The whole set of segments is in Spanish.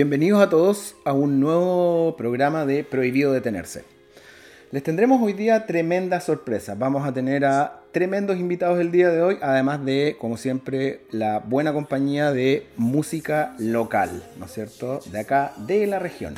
Bienvenidos a todos a un nuevo programa de Prohibido Detenerse. Les tendremos hoy día tremendas sorpresas. Vamos a tener a tremendos invitados el día de hoy, además de, como siempre, la buena compañía de música local, ¿no es cierto? De acá, de la región.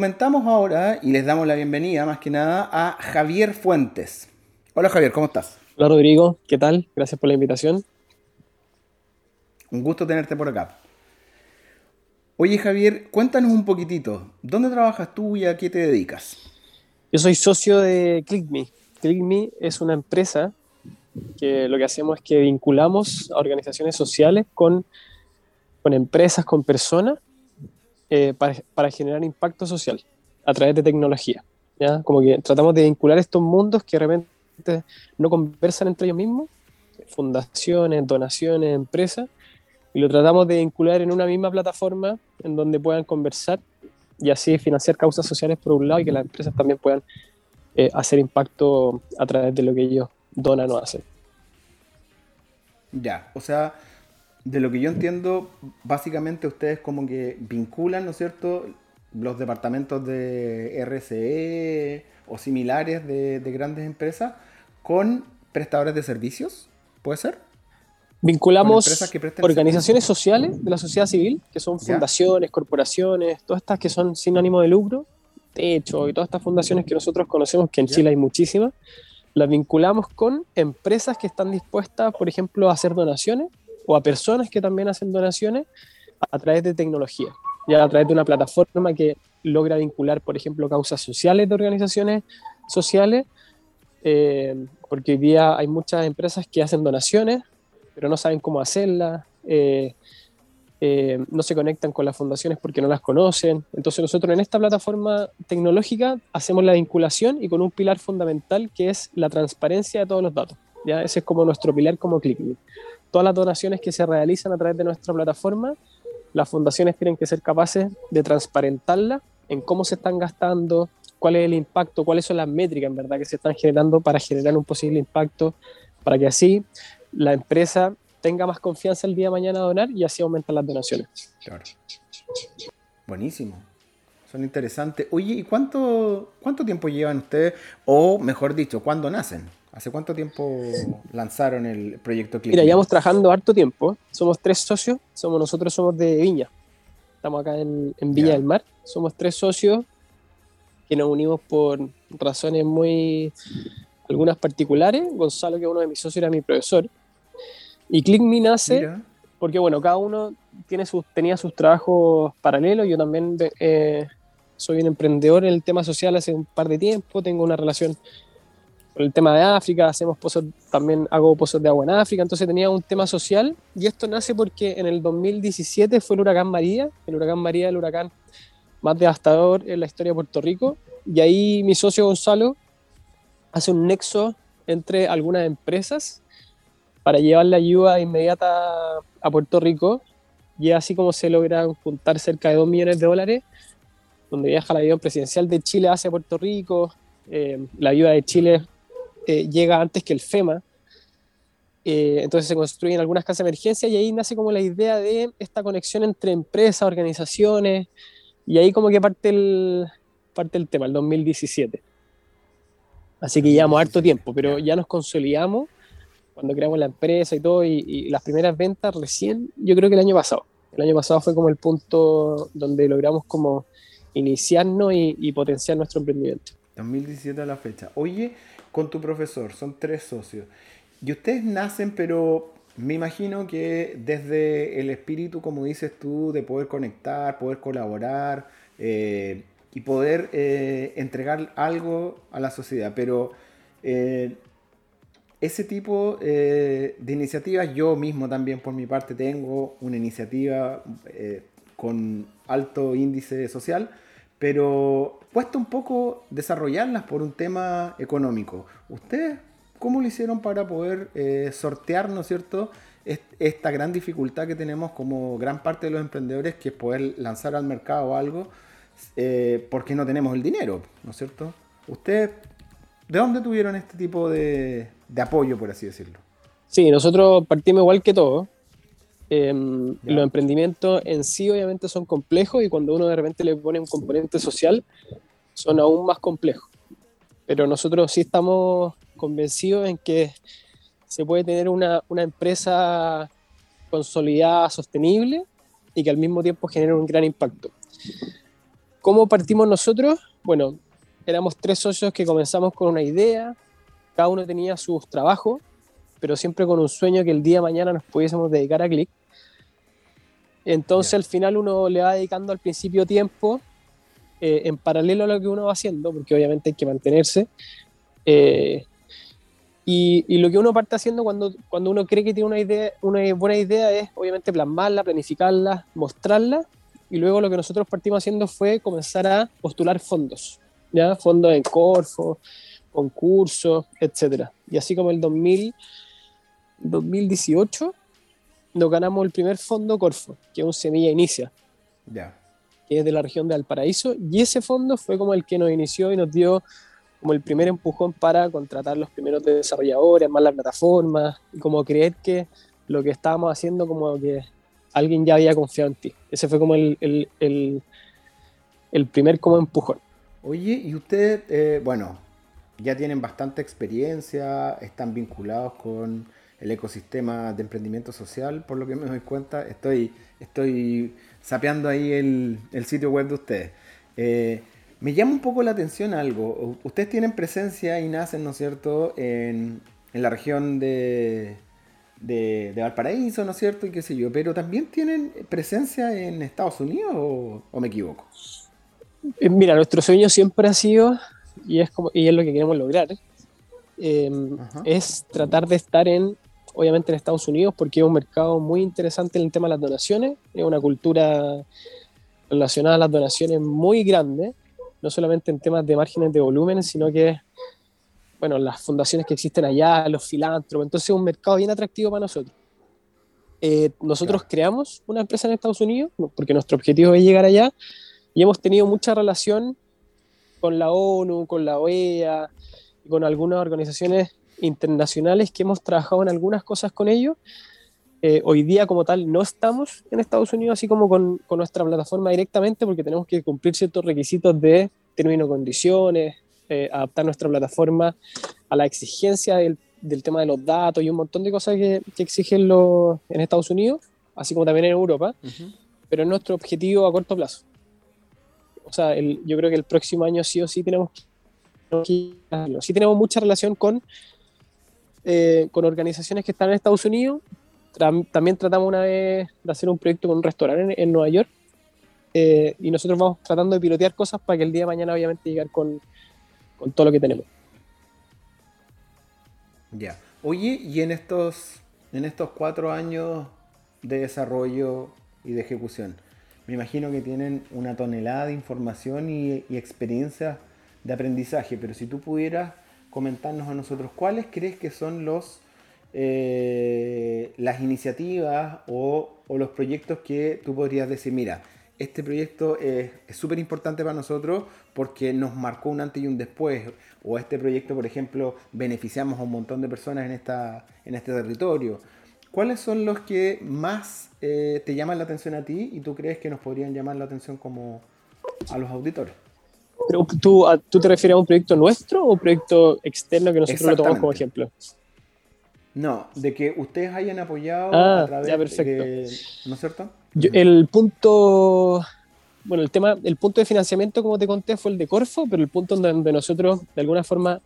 Comentamos ahora y les damos la bienvenida más que nada a Javier Fuentes. Hola Javier, ¿cómo estás? Hola Rodrigo, ¿qué tal? Gracias por la invitación. Un gusto tenerte por acá. Oye Javier, cuéntanos un poquitito, ¿dónde trabajas tú y a qué te dedicas? Yo soy socio de ClickMe. ClickMe es una empresa que lo que hacemos es que vinculamos a organizaciones sociales con, con empresas, con personas eh, para, generar impacto social a través de tecnología. ¿ya? Como que tratamos de vincular estos mundos que de repente no conversan entre ellos mismos, fundaciones, donaciones, empresas, y lo tratamos de vincular en una misma plataforma en donde puedan conversar y así financiar causas sociales por un lado y que las empresas también puedan eh, hacer impacto a través de lo que ellos donan o hacen. Ya, o sea, de lo que yo entiendo, básicamente ustedes como que vinculan, ¿no es cierto?, los departamentos de RCE o similares de, grandes empresas con prestadores de servicios, ¿puede ser? Vinculamos organizaciones sociales de la sociedad civil, que son fundaciones, corporaciones, todas estas que son sin ánimo de lucro, Techo y todas estas fundaciones que nosotros conocemos, que en Chile hay muchísimas, las vinculamos con empresas que están dispuestas, por ejemplo, a hacer donaciones o a personas que también hacen donaciones a través de tecnología, ya a través de una plataforma que logra vincular, por ejemplo, causas sociales de organizaciones sociales, eh, porque hoy día hay muchas empresas que hacen donaciones, pero no saben cómo hacerlas, eh, eh, no se conectan con las fundaciones porque no las conocen. Entonces nosotros en esta plataforma tecnológica hacemos la vinculación y con un pilar fundamental que es la transparencia de todos los datos. ¿ya? Ese es como nuestro pilar como ClickMe. Todas las donaciones que se realizan a través de nuestra plataforma, las fundaciones tienen que ser capaces de transparentarla en cómo se están gastando, cuál es el impacto, cuáles son las métricas en verdad que se están generando para generar un posible impacto, para que así la empresa tenga más confianza el día de mañana a donar y así aumentan las donaciones. Claro. Buenísimo. Son interesantes. Oye, ¿y cuánto, cuánto tiempo llevan ustedes? O mejor dicho, ¿cuándo nacen? ¿Hace cuánto tiempo lanzaron el proyecto Click? Mira, llevamos trabajando harto tiempo. Somos tres socios. Somos nosotros somos de Viña. Estamos acá en, en Viña del Mar. Somos tres socios que nos unimos por razones muy algunas particulares. Gonzalo, que es uno de mis socios, era mi profesor. Y ClickMe nace porque, bueno, cada uno tiene sus, tenía sus trabajos paralelos. Yo también eh, soy un emprendedor en el tema social hace un par de tiempo. Tengo una relación el tema de África. Hacemos pozos, también hago pozos de agua en África. Entonces tenía un tema social. Y esto nace porque en el 2017 fue el huracán María. El huracán María, el huracán más devastador en la historia de Puerto Rico. Y ahí mi socio Gonzalo hace un nexo entre algunas empresas para llevar la ayuda inmediata a Puerto Rico y así como se logran juntar cerca de 2 millones de dólares, donde viaja el avión presidencial de Chile hacia Puerto Rico, eh, la ayuda de Chile eh, llega antes que el FEMA, eh, entonces se construyen algunas casas de emergencia y ahí nace como la idea de esta conexión entre empresas, organizaciones, y ahí como que parte el, parte el tema, el 2017. Así que llevamos harto tiempo, pero ya nos consolidamos cuando creamos la empresa y todo, y, las primeras ventas recién, yo creo que el año pasado. El año pasado fue como el punto donde logramos como iniciarnos y, potenciar nuestro emprendimiento. 2017 a la fecha. Oye, con tu profesor, son tres socios. Y ustedes nacen, pero me imagino que desde el espíritu, como dices tú, de poder conectar, poder colaborar eh, y poder eh, entregar algo a la sociedad. Pero eh, ese tipo de iniciativas, yo mismo también por mi parte tengo una iniciativa con alto índice social, pero cuesta un poco desarrollarlas por un tema económico. ¿Ustedes cómo lo hicieron para poder eh, sortear, ¿no es cierto?, esta gran dificultad que tenemos como gran parte de los emprendedores, que es poder lanzar al mercado algo, porque no tenemos el dinero, ¿no es cierto? ¿Ustedes de dónde tuvieron este tipo de, de apoyo, por así decirlo. Sí, nosotros partimos igual que todos. Em, los emprendimientos en sí obviamente son complejos y cuando uno de repente le pone un componente social son aún más complejos. Pero nosotros sí estamos convencidos en que se puede tener una, una empresa consolidada, sostenible y que al mismo tiempo genere un gran impacto. ¿Cómo partimos nosotros? Bueno, éramos tres socios que comenzamos con una idea, cada uno tenía sus trabajos, pero siempre con un sueño que el día de mañana nos pudiésemos dedicar a Click. Entonces al final uno le va dedicando al principio tiempo eh, en paralelo a lo que uno va haciendo, porque obviamente hay que mantenerse. Eh, y, y, lo que uno parte haciendo cuando, cuando uno cree que tiene una, idea, una buena idea es obviamente plasmarla, planificarla, mostrarla. Y luego lo que nosotros partimos haciendo fue comenzar a postular fondos, ¿ya? Fondos en Corfo, concursos, etc. Y así como el 2000, 2018 nos ganamos el primer fondo Corfo, que es un Semilla Inicia, Ya. que es de la región de Valparaíso, y ese fondo fue como el que nos inició y nos dio como el primer empujón para contratar los primeros desarrolladores, más la plataforma, y como creer que lo que estábamos haciendo como que alguien ya había confiado en ti. Ese fue como el, el, el, el primer como empujón. Oye, y ustedes, eh, bueno, ya tienen bastante experiencia, están vinculados con el ecosistema de emprendimiento social, por lo que me doy cuenta, estoy, estoy sapeando ahí el, el sitio web de ustedes. Eh, me llama un poco la atención algo. Ustedes tienen presencia y nacen, ¿no es cierto?, en, en la región de, de, de Valparaíso, ¿no es cierto? Y qué sé yo, pero también tienen presencia en Estados Unidos o, o me equivoco. Eh, Mira, nuestro sueño siempre ha sido, y es, como, y es lo que queremos lograr, eh, es tratar de estar en, obviamente en Estados Unidos, porque es un mercado muy interesante en el tema de las donaciones, es una cultura relacionada a las donaciones muy grande, no solamente en temas de márgenes de volumen, sino que, bueno, las fundaciones que existen allá, los filántropos, entonces es un mercado bien atractivo para nosotros. Eh, nosotros Claro. creamos una empresa en Estados Unidos, porque nuestro objetivo es llegar allá, y hemos tenido mucha relación con la ONU, con la OEA, con algunas organizaciones internacionales que hemos trabajado en algunas cosas con ellos. Eh, hoy día como tal no estamos en Estados Unidos así como con, con nuestra plataforma directamente porque tenemos que cumplir ciertos requisitos de términos y condiciones, eh, adaptar nuestra plataforma a la exigencia del, del tema de los datos y un montón de cosas que, que exigen los, en Estados Unidos, así como también en Europa Ujú. pero es nuestro objetivo a corto plazo. O sea, el- yo creo que el próximo año sí o sí tenemos que. Sí tenemos mucha relación con, eh, con organizaciones que están en Estados Unidos. También tratamos una vez de hacer un proyecto con un restaurante en, en Nueva York. eh, y nosotros vamos tratando de pilotear cosas para que el día de mañana obviamente llegar con, con todo lo que tenemos. Ya. Oye, y en estos, en estos cuatro años de desarrollo y de ejecución, me imagino que tienen una tonelada de información y, y de aprendizaje, pero si tú pudieras comentarnos a nosotros cuáles crees que son los eh, las iniciativas o, o los proyectos que tú podrías decir, mira, este proyecto es súper importante para nosotros porque nos marcó un antes y un después. O este proyecto, por ejemplo, beneficiamos a un montón de personas en, esta, en este territorio. ¿Cuáles son los que más eh, te llaman la atención a ti y tú crees que nos podrían llamar la atención como a los auditores? Pero ¿tú, a- ¿Tú te refieres a un proyecto nuestro o un proyecto externo que nosotros lo tomamos como ejemplo? No, de que ustedes hayan apoyado Ah, a través ya, perfecto. de... ¿No es cierto? Yo- el punto, bueno, el tema, el punto de financiamiento, como te conté, fue el de Corfo, pero el punto donde nosotros, de alguna forma,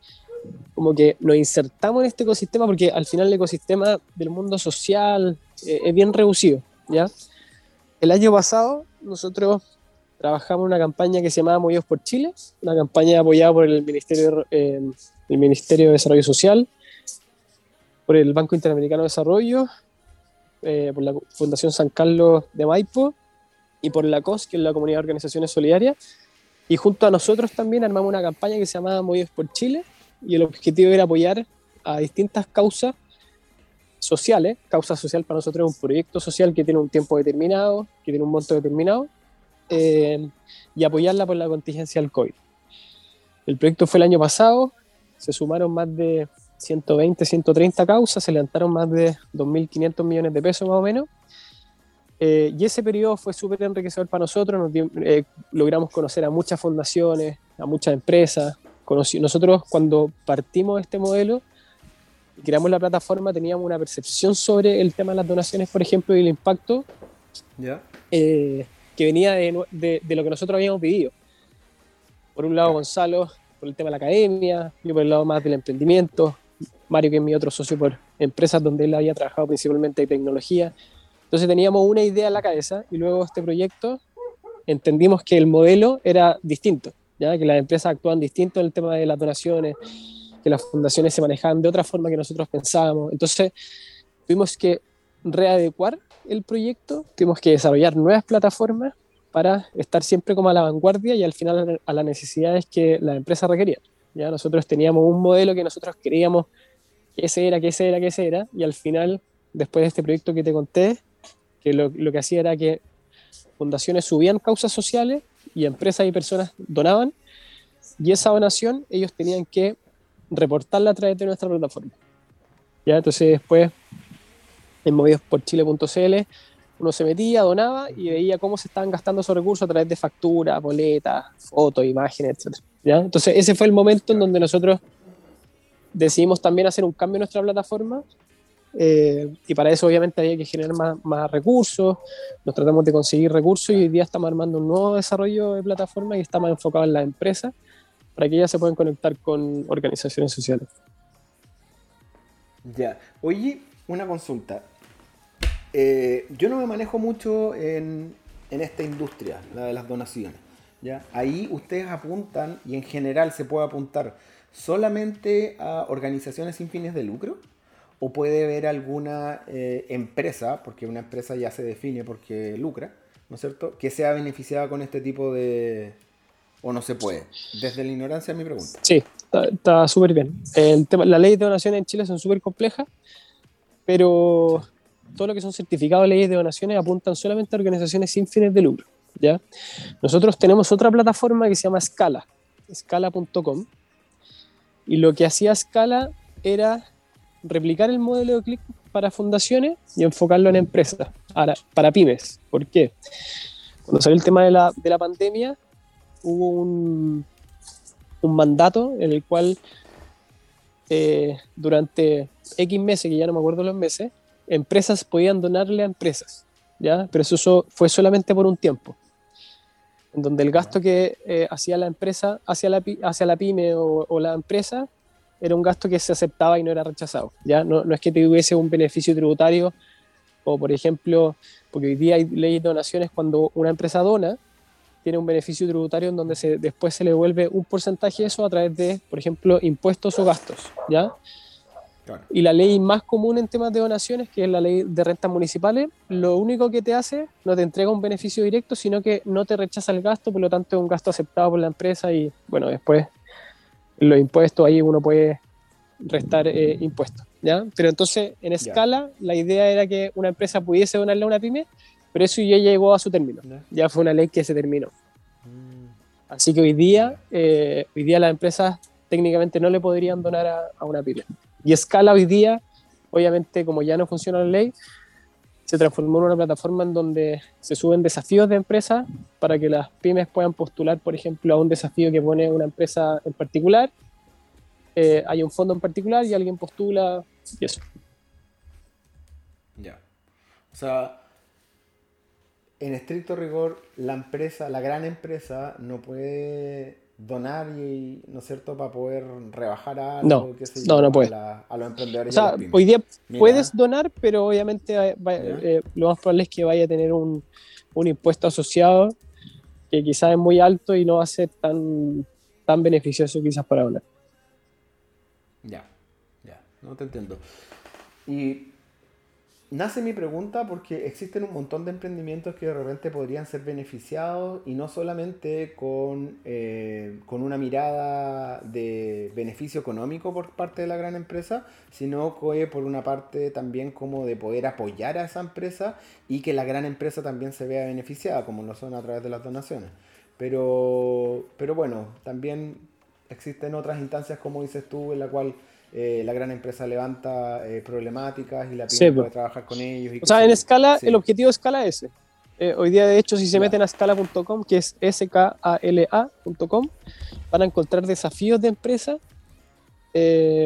como que nos insertamos en este ecosistema, porque al final el ecosistema del mundo social eh, es bien reducido, ¿ya? El año pasado, nosotros trabajamos una campaña que se llamaba Movidos por Chile, una campaña apoyada por el Ministerio, eh, el Ministerio de Desarrollo Social, por el Banco Interamericano de Desarrollo, eh, por la Fundación San Carlos de Maipo y por la COS, que es la Comunidad de Organizaciones Solidarias. Y junto a nosotros también armamos una campaña que se llamaba Movidos por Chile y el objetivo era apoyar a distintas causas sociales. Causa social para nosotros es un proyecto social que tiene un tiempo determinado, que tiene un monto determinado, eh, y apoyarla por la contingencia del COVID. El proyecto fue el año pasado, se sumaron más de 120, 130 causas, se levantaron más de 2.500 millones de pesos más o menos. Eh, y ese periodo fue súper enriquecedor para nosotros, nos dio- eh, logramos conocer a muchas fundaciones, a muchas empresas. Conocí- nosotros cuando partimos este modelo y creamos la plataforma teníamos una percepción sobre el tema de las donaciones, por ejemplo, y el impacto ¿Ya? eh, que venía de, de- de lo que nosotros habíamos vivido. Por un lado, Gonzalo, por el tema de la academia, yo por el lado más del emprendimiento, Mario, que es mi otro socio por empresas donde él había trabajado principalmente de tecnología. Entonces teníamos una idea en la cabeza y luego este proyecto entendimos que el modelo era distinto, ¿ya? que las empresas actúan distinto en el tema de las donaciones, que las fundaciones se manejaban de otra forma que nosotros pensábamos. Entonces tuvimos que readecuar el proyecto, tuvimos que desarrollar nuevas plataformas para estar siempre como a la vanguardia y al final a las necesidades que la empresa requería. Ya nosotros teníamos un modelo que nosotros creíamos que ese era, que ese era, que ese era, y al final, después de este proyecto que te conté, que lo, lo que hacía era que fundaciones subían causas sociales y empresas y personas donaban, y esa donación ellos tenían que reportarla a través de nuestra plataforma. ¿Ya? Entonces después, en movidosporchile.cl, uno se metía, donaba y veía cómo se estaban gastando esos recursos a través de facturas, boletas, fotos, imágenes, etc. ¿Ya? Entonces ese fue el momento en donde nosotros decidimos también hacer un cambio en nuestra plataforma eh, y para eso obviamente había que generar más, más, recursos, nos tratamos de conseguir recursos y hoy día estamos armando un nuevo desarrollo de plataforma y estamos enfocados en las empresas para que ellas se puedan conectar con organizaciones sociales. Ya, oye, una consulta. Eh, yo no me manejo mucho en, en, esta industria, la de las donaciones. ¿ya? Ahí ustedes apuntan, y en general se puede apuntar solamente a organizaciones sin fines de lucro, o puede haber alguna eh, empresa, porque una empresa ya se define porque lucra, ¿no es cierto?, que sea beneficiada con este tipo de... o no se puede. Desde la ignorancia mi pregunta. Sí, está súper bien. El tema, la ley de donaciones en Chile son súper complejas, pero todo lo que son certificados de leyes de donaciones apuntan solamente a organizaciones sin fines de lucro. ¿ya? Nosotros tenemos otra plataforma que se llama Scala, scala.com, y lo que hacía Scala era replicar el modelo de click para fundaciones y enfocarlo en empresas, para, para pymes. ¿Por qué? Cuando salió el tema de la, de la pandemia, hubo un, un, mandato en el cual eh, durante X meses, que ya no me acuerdo los meses, empresas podían donarle a empresas, ¿ya? Pero eso fue solamente por un tiempo, en donde el gasto que eh, hacía la empresa hacia la, hacia la pyme o, la empresa era un gasto que se aceptaba y no era rechazado, ¿ya? No, no es que tuviese un beneficio tributario o, por ejemplo, porque hoy día hay leyes de donaciones cuando una empresa dona, tiene un beneficio tributario en donde se, después se le devuelve un porcentaje de eso a través de, por ejemplo, impuestos o gastos, ¿ya? Claro. Y la ley más común en temas de donaciones, que es la ley de rentas municipales, lo único que te hace no te entrega un beneficio directo, sino que no te rechaza el gasto, por lo tanto es un gasto aceptado por la empresa y bueno, después los impuestos ahí uno puede restar eh, impuestos, ¿ya? Pero entonces en escala la idea era que una empresa pudiese donarle a una pyme, pero eso ya llegó a su término, ya fue una ley que se terminó. Mm. Así que hoy día, eh, hoy día las empresas técnicamente no le podrían donar a, a una pyme. Y Scala hoy día, obviamente, como ya no funciona la ley, se transformó en una plataforma en donde se suben desafíos de empresas para que las pymes puedan postular, por ejemplo, a un desafío que pone una empresa en particular. Eh, hay un fondo en particular y alguien postula y eso. Ya. O sea, en estricto rigor, la empresa, la gran empresa, no puede donar y, ¿no es cierto?, para poder rebajar a algo, no, qué sé yo, no, no puede. A, la, a, los emprendedores. O sea, hoy día Mira. puedes donar, pero obviamente va, eh, lo más probable es que vaya a tener un, un, impuesto asociado que quizás es muy alto y no va a ser tan, tan beneficioso quizás para donar. Ya, ya, no te entiendo. Y nace mi pregunta porque existen un montón de emprendimientos que de repente podrían ser beneficiados y no solamente con, eh, con una mirada de beneficio económico por parte de la gran empresa, sino que por una parte también como de poder apoyar a esa empresa y que la gran empresa también se vea beneficiada, como lo son a través de las donaciones. Pero, pero bueno, también existen otras instancias, como dices tú, en la cual eh, la gran empresa levanta eh, problemáticas y la pyme sí, puede trabajar con ellos. Y o sea, en escala, sí. el objetivo de escala es ese. Eh, hoy día, de hecho, si se meten a escala.com, que es skala.com, van a encontrar desafíos de empresa.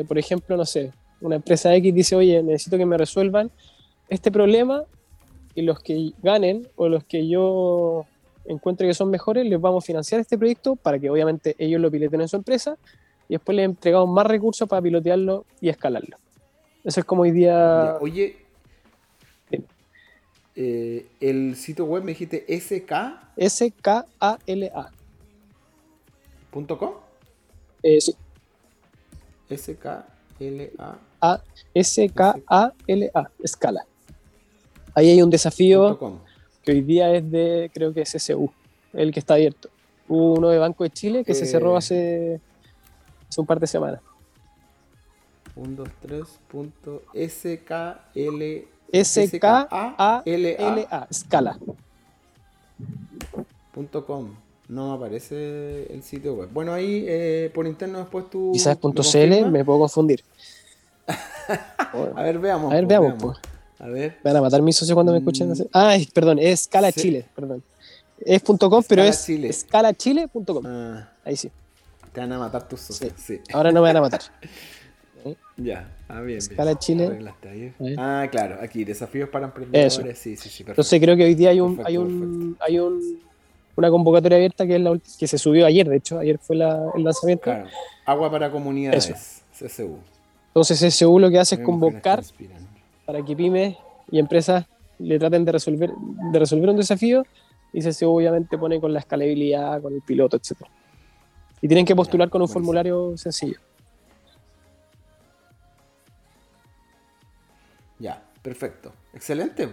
Por ejemplo, no sé, una empresa X dice, oye, necesito que me resuelvan este problema y los que ganen o los que yo encuentre que son mejores, les vamos a financiar este proyecto para que obviamente ellos lo pileten en su empresa y después le entregamos más recursos para pilotearlo y escalarlo. Eso es como hoy día. Oye, eh, el sitio web me dijiste SK. S-K-A-L-A. ¿Punto .com? Eh, sí. S-K-L-A. A S-K-A-L-A. Escala. Ahí hay un desafío que hoy día es de, creo que es SU, el que está abierto. Hubo uno de Banco de Chile que eh... se cerró hace hace un par de semanas. 1, 2, 3, punto SKL. S-K-A-L-A. Scala. Punto com. No me aparece el sitio web. Bueno, ahí eh, por interno después tú. Quizás punto .cl me puedo confundir. a ver, veamos. A ver, veamos, pues. A ver. Me van a matar mis socios cuando me escuchen. Mm. Ah, perdón, es Scala Chile, perdón. Es .com, pero es Chile. scalachile.com. Ah. Ahí sí. Te van a matar tus socios. Sí. Ahora no me van a matar. Ya, ah, bien. Scala Chile. Ah, claro, aquí, desafíos para emprendedores. Sí, sí, sí. Entonces creo que hoy día hay un, hay un, hay un una convocatoria abierta que es la que se subió ayer, de hecho, ayer fue el lanzamiento. Claro. Agua para comunidades, CSU. Entonces CSU lo que hace es convocar para que pymes y empresas le traten de resolver, de resolver un desafío y CSU obviamente pone con la escalabilidad, con el piloto, etc. Y tienen que postular con un formulario sencillo. Ya, perfecto. Excelente.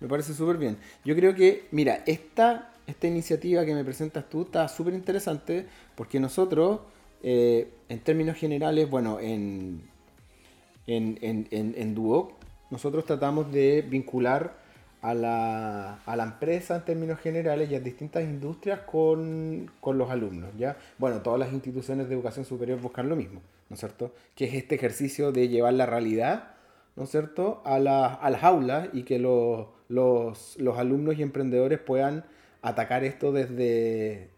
Me parece súper bien. Yo creo que, mira, esta, esta iniciativa que me presentas tú está súper interesante porque nosotros, eh, en términos generales, bueno, en, en, en, en, Duoc, nosotros tratamos de vincular a la, a la, empresa en términos generales y a distintas industrias con, con, los alumnos. ¿ya? Bueno, todas las instituciones de educación superior buscan lo mismo, ¿no es cierto? Que es este ejercicio de llevar la realidad, ¿no es cierto?, a, la, a las aulas y que los, los, los alumnos y emprendedores puedan atacar esto desde,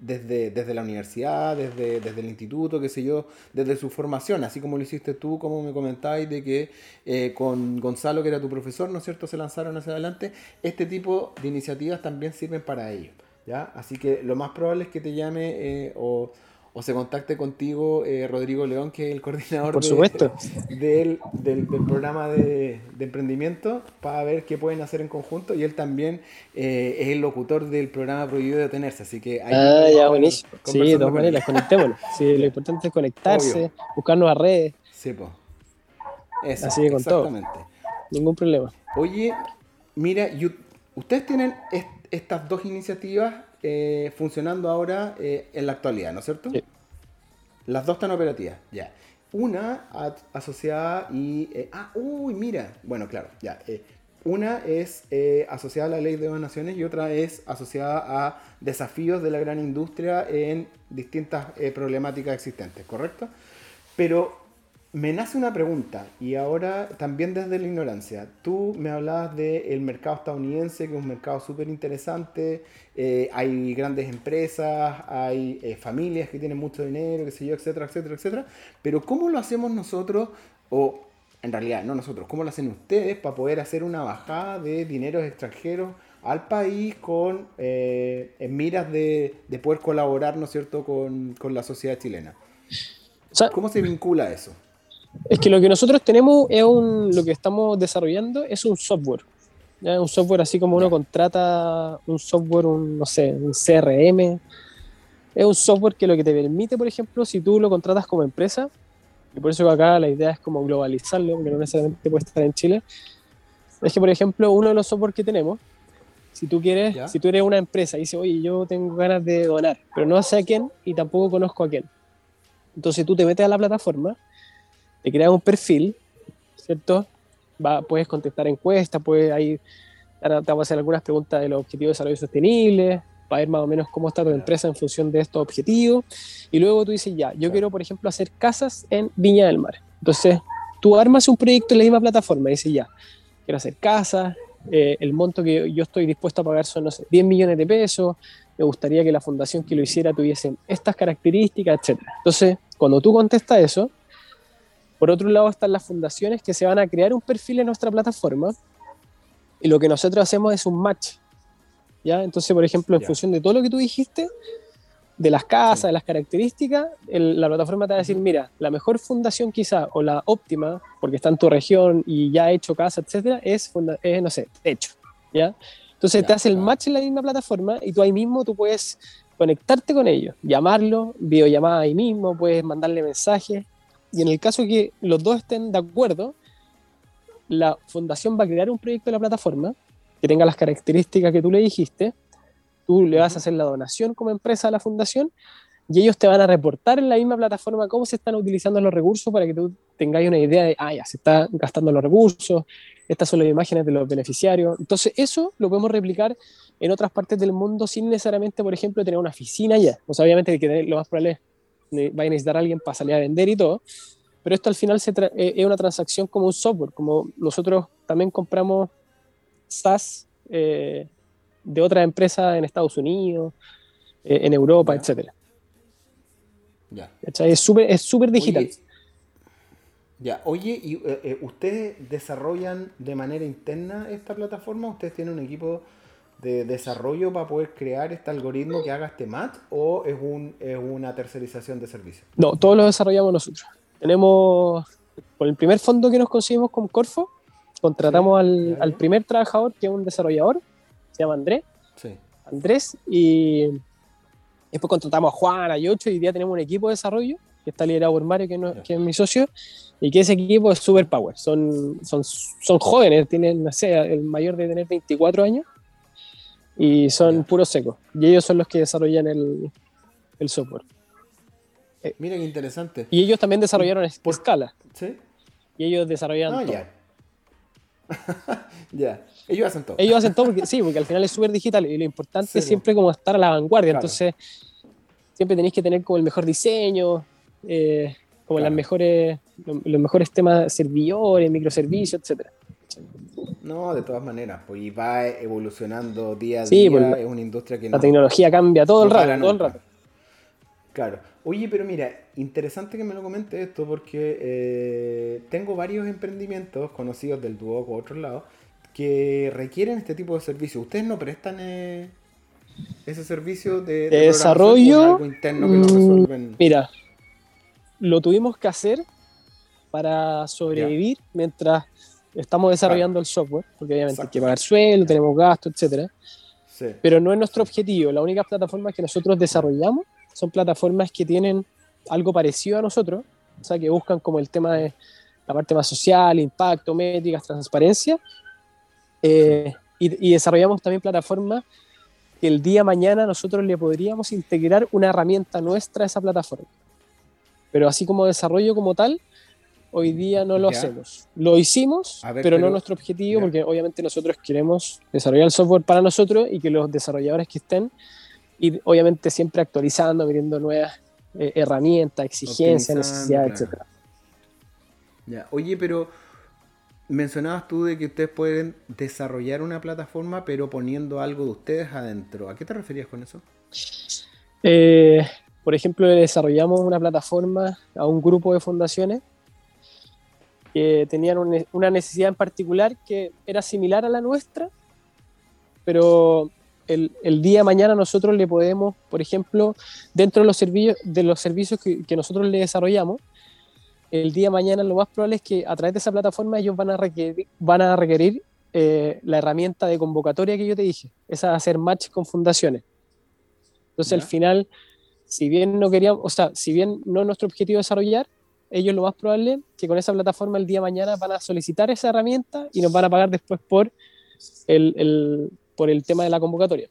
desde, desde la universidad, desde, desde el instituto, qué sé yo, desde su formación, así como lo hiciste tú, como me comentabais, de que eh, con Gonzalo, que era tu profesor, ¿no es cierto?, se lanzaron hacia adelante. Este tipo de iniciativas también sirven para ello, ¿ya? Así que lo más probable es que te llame eh, o o se contacte contigo eh, Rodrigo León, que es el coordinador Por supuesto. del, del, programa de, emprendimiento, para ver qué pueden hacer en conjunto. Y él también eh, es el locutor del programa Prohibido de Detenerse. Así que ah, ya, buenísimo. Sí, de todas maneras, conectémonos. Sí, lo importante es conectarse, buscarnos a redes. Sí, pues. Así que con exactamente. Ningún problema. Oye, mira, ustedes tienen estas dos iniciativas eh, funcionando ahora eh, en la actualidad, ¿no es cierto? Las dos están operativas, ya. Una asociada y... Eh, ah, uy, mira. Bueno, claro, ya. una es asociada a la ley de donaciones y otra es asociada a desafíos de la gran industria en distintas problemáticas existentes, ¿correcto? Pero me nace una pregunta, y ahora también desde la ignorancia. Tú me hablabas del mercado estadounidense, que es un mercado súper interesante, eh, hay grandes empresas, hay eh, familias que tienen mucho dinero, qué sé yo, etcétera, etcétera, etcétera. Pero ¿cómo lo hacemos nosotros, o en realidad no nosotros, cómo lo hacen ustedes para poder hacer una bajada de dineros extranjeros al país con eh, en miras de, poder colaborar, ¿no es cierto?, con, la sociedad chilena. ¿Cómo se vincula eso? Es que lo que nosotros tenemos es un, lo que estamos desarrollando es un software. ¿ya? Un software así como uno contrata un software, un, no sé, un CRM. Es un software que lo que te permite, por ejemplo, si tú lo contratas como empresa, y por eso acá la idea es como globalizarlo, porque no necesariamente puede estar en Chile, es que, por ejemplo, uno de los softwares que tenemos, si tú quieres, si tú eres una empresa y dices, oye, yo tengo ganas de donar, pero no sé a quién y tampoco conozco a quién. Entonces tú te metes a la plataforma te creas un perfil, ¿cierto? Va, puedes contestar encuestas, puedes ahí, te vamos a hacer algunas preguntas de los objetivos de desarrollo sostenible, para ver más o menos cómo está tu empresa en función de estos objetivos. Y luego tú dices, ya, yo quiero, por ejemplo, hacer casas en Viña del Mar. Entonces, tú armas un proyecto en la misma plataforma y dices, ya, quiero hacer casas, eh, el monto que yo estoy dispuesto a pagar son, no sé, 10 millones de pesos, me gustaría que la fundación que lo hiciera tuviese estas características, etc. Entonces, cuando tú contestas eso, por otro lado están las fundaciones que se van a crear un perfil en nuestra plataforma y lo que nosotros hacemos es un match. ¿ya? Entonces, por ejemplo, en función de todo lo que tú dijiste, de las casas, de las características, la plataforma te va a decir, mira, la mejor fundación quizá, o la óptima, porque está en tu región y ya ha hecho casa, etcétera, es, no sé, hecho, ¿ya? Entonces te hace el match en la misma plataforma y tú ahí mismo tú puedes conectarte con ellos, llamarlo, videollamada ahí mismo, puedes mandarle mensajes, y en el caso que los dos estén de acuerdo, la fundación va a crear un proyecto de la plataforma que tenga las características que tú le dijiste, tú le vas a hacer la donación como empresa a la fundación y ellos te van a reportar en la misma plataforma cómo se están utilizando los recursos para que tú tengáis una idea de, ah, ya, se están gastando los recursos, estas son las imágenes de los beneficiarios. Entonces, eso lo podemos replicar en otras partes del mundo sin necesariamente, por ejemplo, tener una oficina ya. O sea, obviamente que lo más probable es va a necesitar a alguien para salir a vender y todo, pero esto al final se eh, es una transacción como un software, como nosotros también compramos SaaS eh, de otras empresas en Estados Unidos, eh, en Europa, etcétera. Ya. Es súper es super digital. Ya, oye, ¿y eh, ustedes desarrollan de manera interna esta plataforma? ¿Ustedes tienen un equipo de desarrollo para poder crear este algoritmo que haga este match o es, un, es una tercerización de servicios? No, todos lo desarrollamos nosotros. Tenemos, con el primer fondo que nos conseguimos con Corfo, contratamos al, al, primer trabajador, que es un desarrollador, se llama Andrés. Sí. Andrés, y después contratamos a Juan, a Yocho, y hoy día tenemos un equipo de desarrollo que está liderado por Mario, que, que es mi socio, y que ese equipo es super power. Son, son, son jóvenes, tienen, no sé, el mayor de tener 24 años y son puros secos. Y ellos son los que desarrollan el, el software. Eh, Mira qué interesante. Y ellos también desarrollaron por escala. ¿Sí? Y ellos desarrollan. Ah, ya. ya. Ellos hacen todo. Ellos hacen todo porque sí, porque al final es súper digital y lo importante es siempre como estar a la vanguardia. Entonces, siempre tenéis que tener como el mejor diseño, eh, como las mejores, los mejores temas servidores, microservicios, etcétera. No, de todas maneras, pues y va evolucionando día a día, pues, es una industria que La tecnología cambia todo el rato, todo el rato. Claro. Oye, pero mira, interesante que me lo comente esto porque eh, tengo varios emprendimientos conocidos del Duoc o otros lados que requieren este tipo de servicios. ¿Ustedes no prestan eh, ese servicio de, desarrollo? Algo interno que lo mm, resuelven? Mira, lo tuvimos que hacer para sobrevivir mientras estamos desarrollando el software, porque obviamente hay que pagar sueldo, tenemos gastos, etc. Pero no es nuestro objetivo. Las únicas plataformas que nosotros desarrollamos son plataformas que tienen algo parecido a nosotros, o sea, que buscan como el tema de la parte más social, impacto, métricas, transparencia. Eh, y, y desarrollamos también plataformas que el día mañana nosotros le podríamos integrar una herramienta nuestra a esa plataforma pero así como desarrollo como tal, hoy día no lo hacemos. Lo hicimos, pero, no nuestro objetivo, porque obviamente nosotros queremos desarrollar el software para nosotros y que los desarrolladores que estén, y obviamente siempre actualizando, viendo nuevas eh, herramientas, exigencias, necesidades, etc. Ya. Oye, pero mencionabas tú de que ustedes pueden desarrollar una plataforma, pero poniendo algo de ustedes adentro. ¿A qué te referías con eso? Eh, por ejemplo, desarrollamos una plataforma a un grupo de fundaciones que tenían una necesidad en particular que era similar a la nuestra, pero el, día de mañana nosotros le podemos, por ejemplo, dentro de los servicios, de los servicios que, nosotros le desarrollamos, el día de mañana lo más probable es que a través de esa plataforma ellos van a requerir, van a requerir eh, la herramienta de convocatoria que yo te dije, esa hacer match con fundaciones. Entonces al final si bien no queríamos, o sea, si bien no es nuestro objetivo desarrollar, ellos lo más probable que con esa plataforma el día de mañana van a solicitar esa herramienta y nos van a pagar después por el, por el tema de la convocatoria.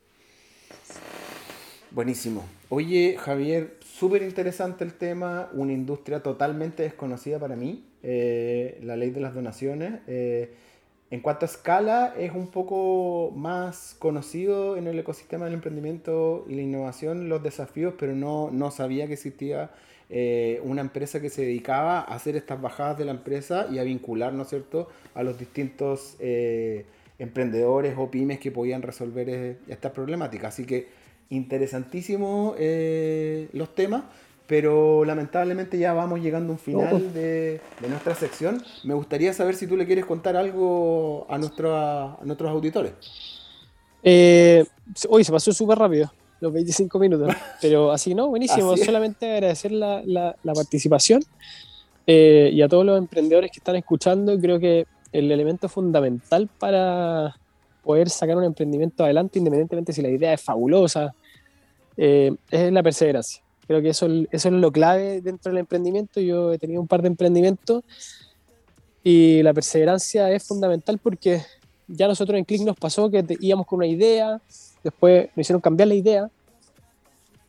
Buenísimo. Oye, Javier, súper interesante el tema, una industria totalmente desconocida para mí, eh, la ley de las donaciones. Eh, en cuanto a escala, es un poco más conocido en el ecosistema del emprendimiento y la innovación los desafíos, pero no, no sabía que existía eh, una empresa que se dedicaba a hacer estas bajadas de la empresa y a vincular, ¿no es cierto?, a los distintos eh, emprendedores o pymes que podían resolver eh, estas problemáticas. Así que interesantísimo los temas pero lamentablemente ya vamos llegando a un final de, nuestra sección. Me gustaría saber si tú le quieres contar algo a, a nuestros auditores. Hoy se pasó súper rápido, los 25 minutos, pero así no, buenísimo. Solamente agradecer la, la, participación eh, y a todos los emprendedores que están escuchando. Creo que el elemento fundamental para poder sacar un emprendimiento adelante, independientemente si la idea es fabulosa, eh, es la perseverancia Creo que eso, eso es lo clave dentro del emprendimiento. Yo he tenido un par de emprendimientos y la perseverancia es fundamental porque ya nosotros en Click nos pasó que íbamos con una idea, después nos hicieron cambiar la idea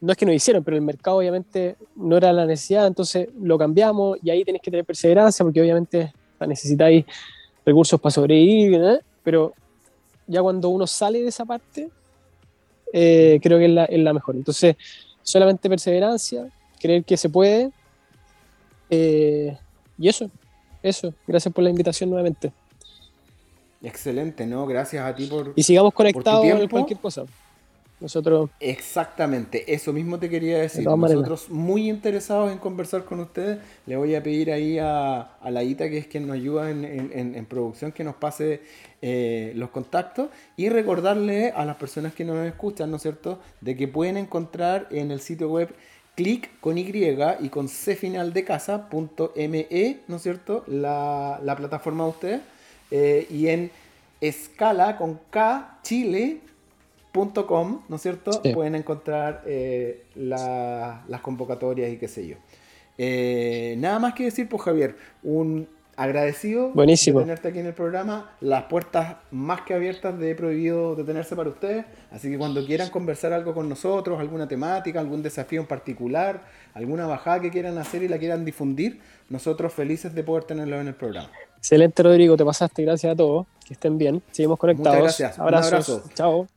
no es que no hicieron, pero el mercado obviamente no era la necesidad, entonces lo cambiamos y ahí tenés que tener perseverancia porque obviamente necesitáis recursos para sobrevivir, ¿eh? pero ya cuando uno sale de esa parte, eh, creo que es la, es la, mejor. Entonces, solamente perseverancia, creer que se puede. Eh, y eso, eso. Gracias por la invitación nuevamente. Excelente, ¿no? Gracias a ti por. Y sigamos conectados con cualquier cosa. Nosotros. Exactamente, eso mismo te quería decir. Nosotros muy interesados en conversar con ustedes. Le voy a pedir ahí a, a la Ita, que es quien nos ayuda en, en, producción, que nos pase eh, los contactos y recordarle a las personas que nos escuchan, ¿no es cierto?, de que pueden encontrar en el sitio web clic con Y y con C final de casa.me, ¿no es cierto?, la, la plataforma de ustedes. Eh, y en escala con K Chile .com, ¿no es cierto? Pueden encontrar eh, las convocatorias y qué sé yo. Eh, nada más que decir, pues Javier, un agradecido Buenísimo. de tenerte aquí en el programa. Las puertas más que abiertas de Prohibido Detenerse para ustedes. Así que cuando quieran conversar algo con nosotros, alguna temática, algún desafío en particular, alguna bajada que quieran hacer y la quieran difundir, nosotros felices de poder tenerlo en el programa. Excelente, Rodrigo. Te pasaste. Gracias a todos. Que estén bien. Seguimos conectados. Muchas gracias. Abrazos. Un abrazo. Chao.